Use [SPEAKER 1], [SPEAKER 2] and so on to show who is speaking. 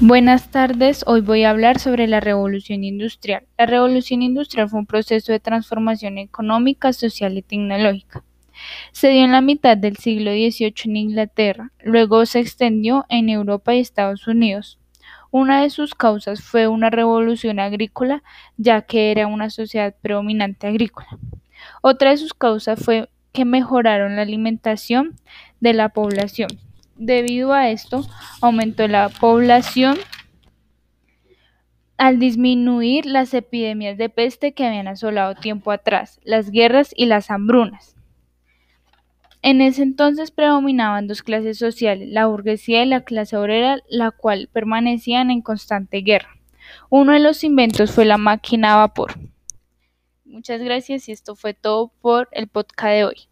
[SPEAKER 1] Buenas tardes, hoy voy a hablar sobre la revolución industrial. La revolución industrial fue un proceso de transformación económica, social y tecnológica. Se dio en la mitad del siglo XVIII en Inglaterra, luego se extendió en Europa y Estados Unidos. Una de sus causas fue una revolución agrícola, ya que era una sociedad predominante agrícola. Otra de sus causas fue que mejoraron la alimentación de la población. Debido a esto, aumentó la población al disminuir las epidemias de peste que habían asolado tiempo atrás, las guerras y las hambrunas. En ese entonces predominaban dos clases sociales, la burguesía y la clase obrera, la cual permanecían en constante guerra. Uno de los inventos fue la máquina a vapor. Muchas gracias y esto fue todo por el podcast de hoy.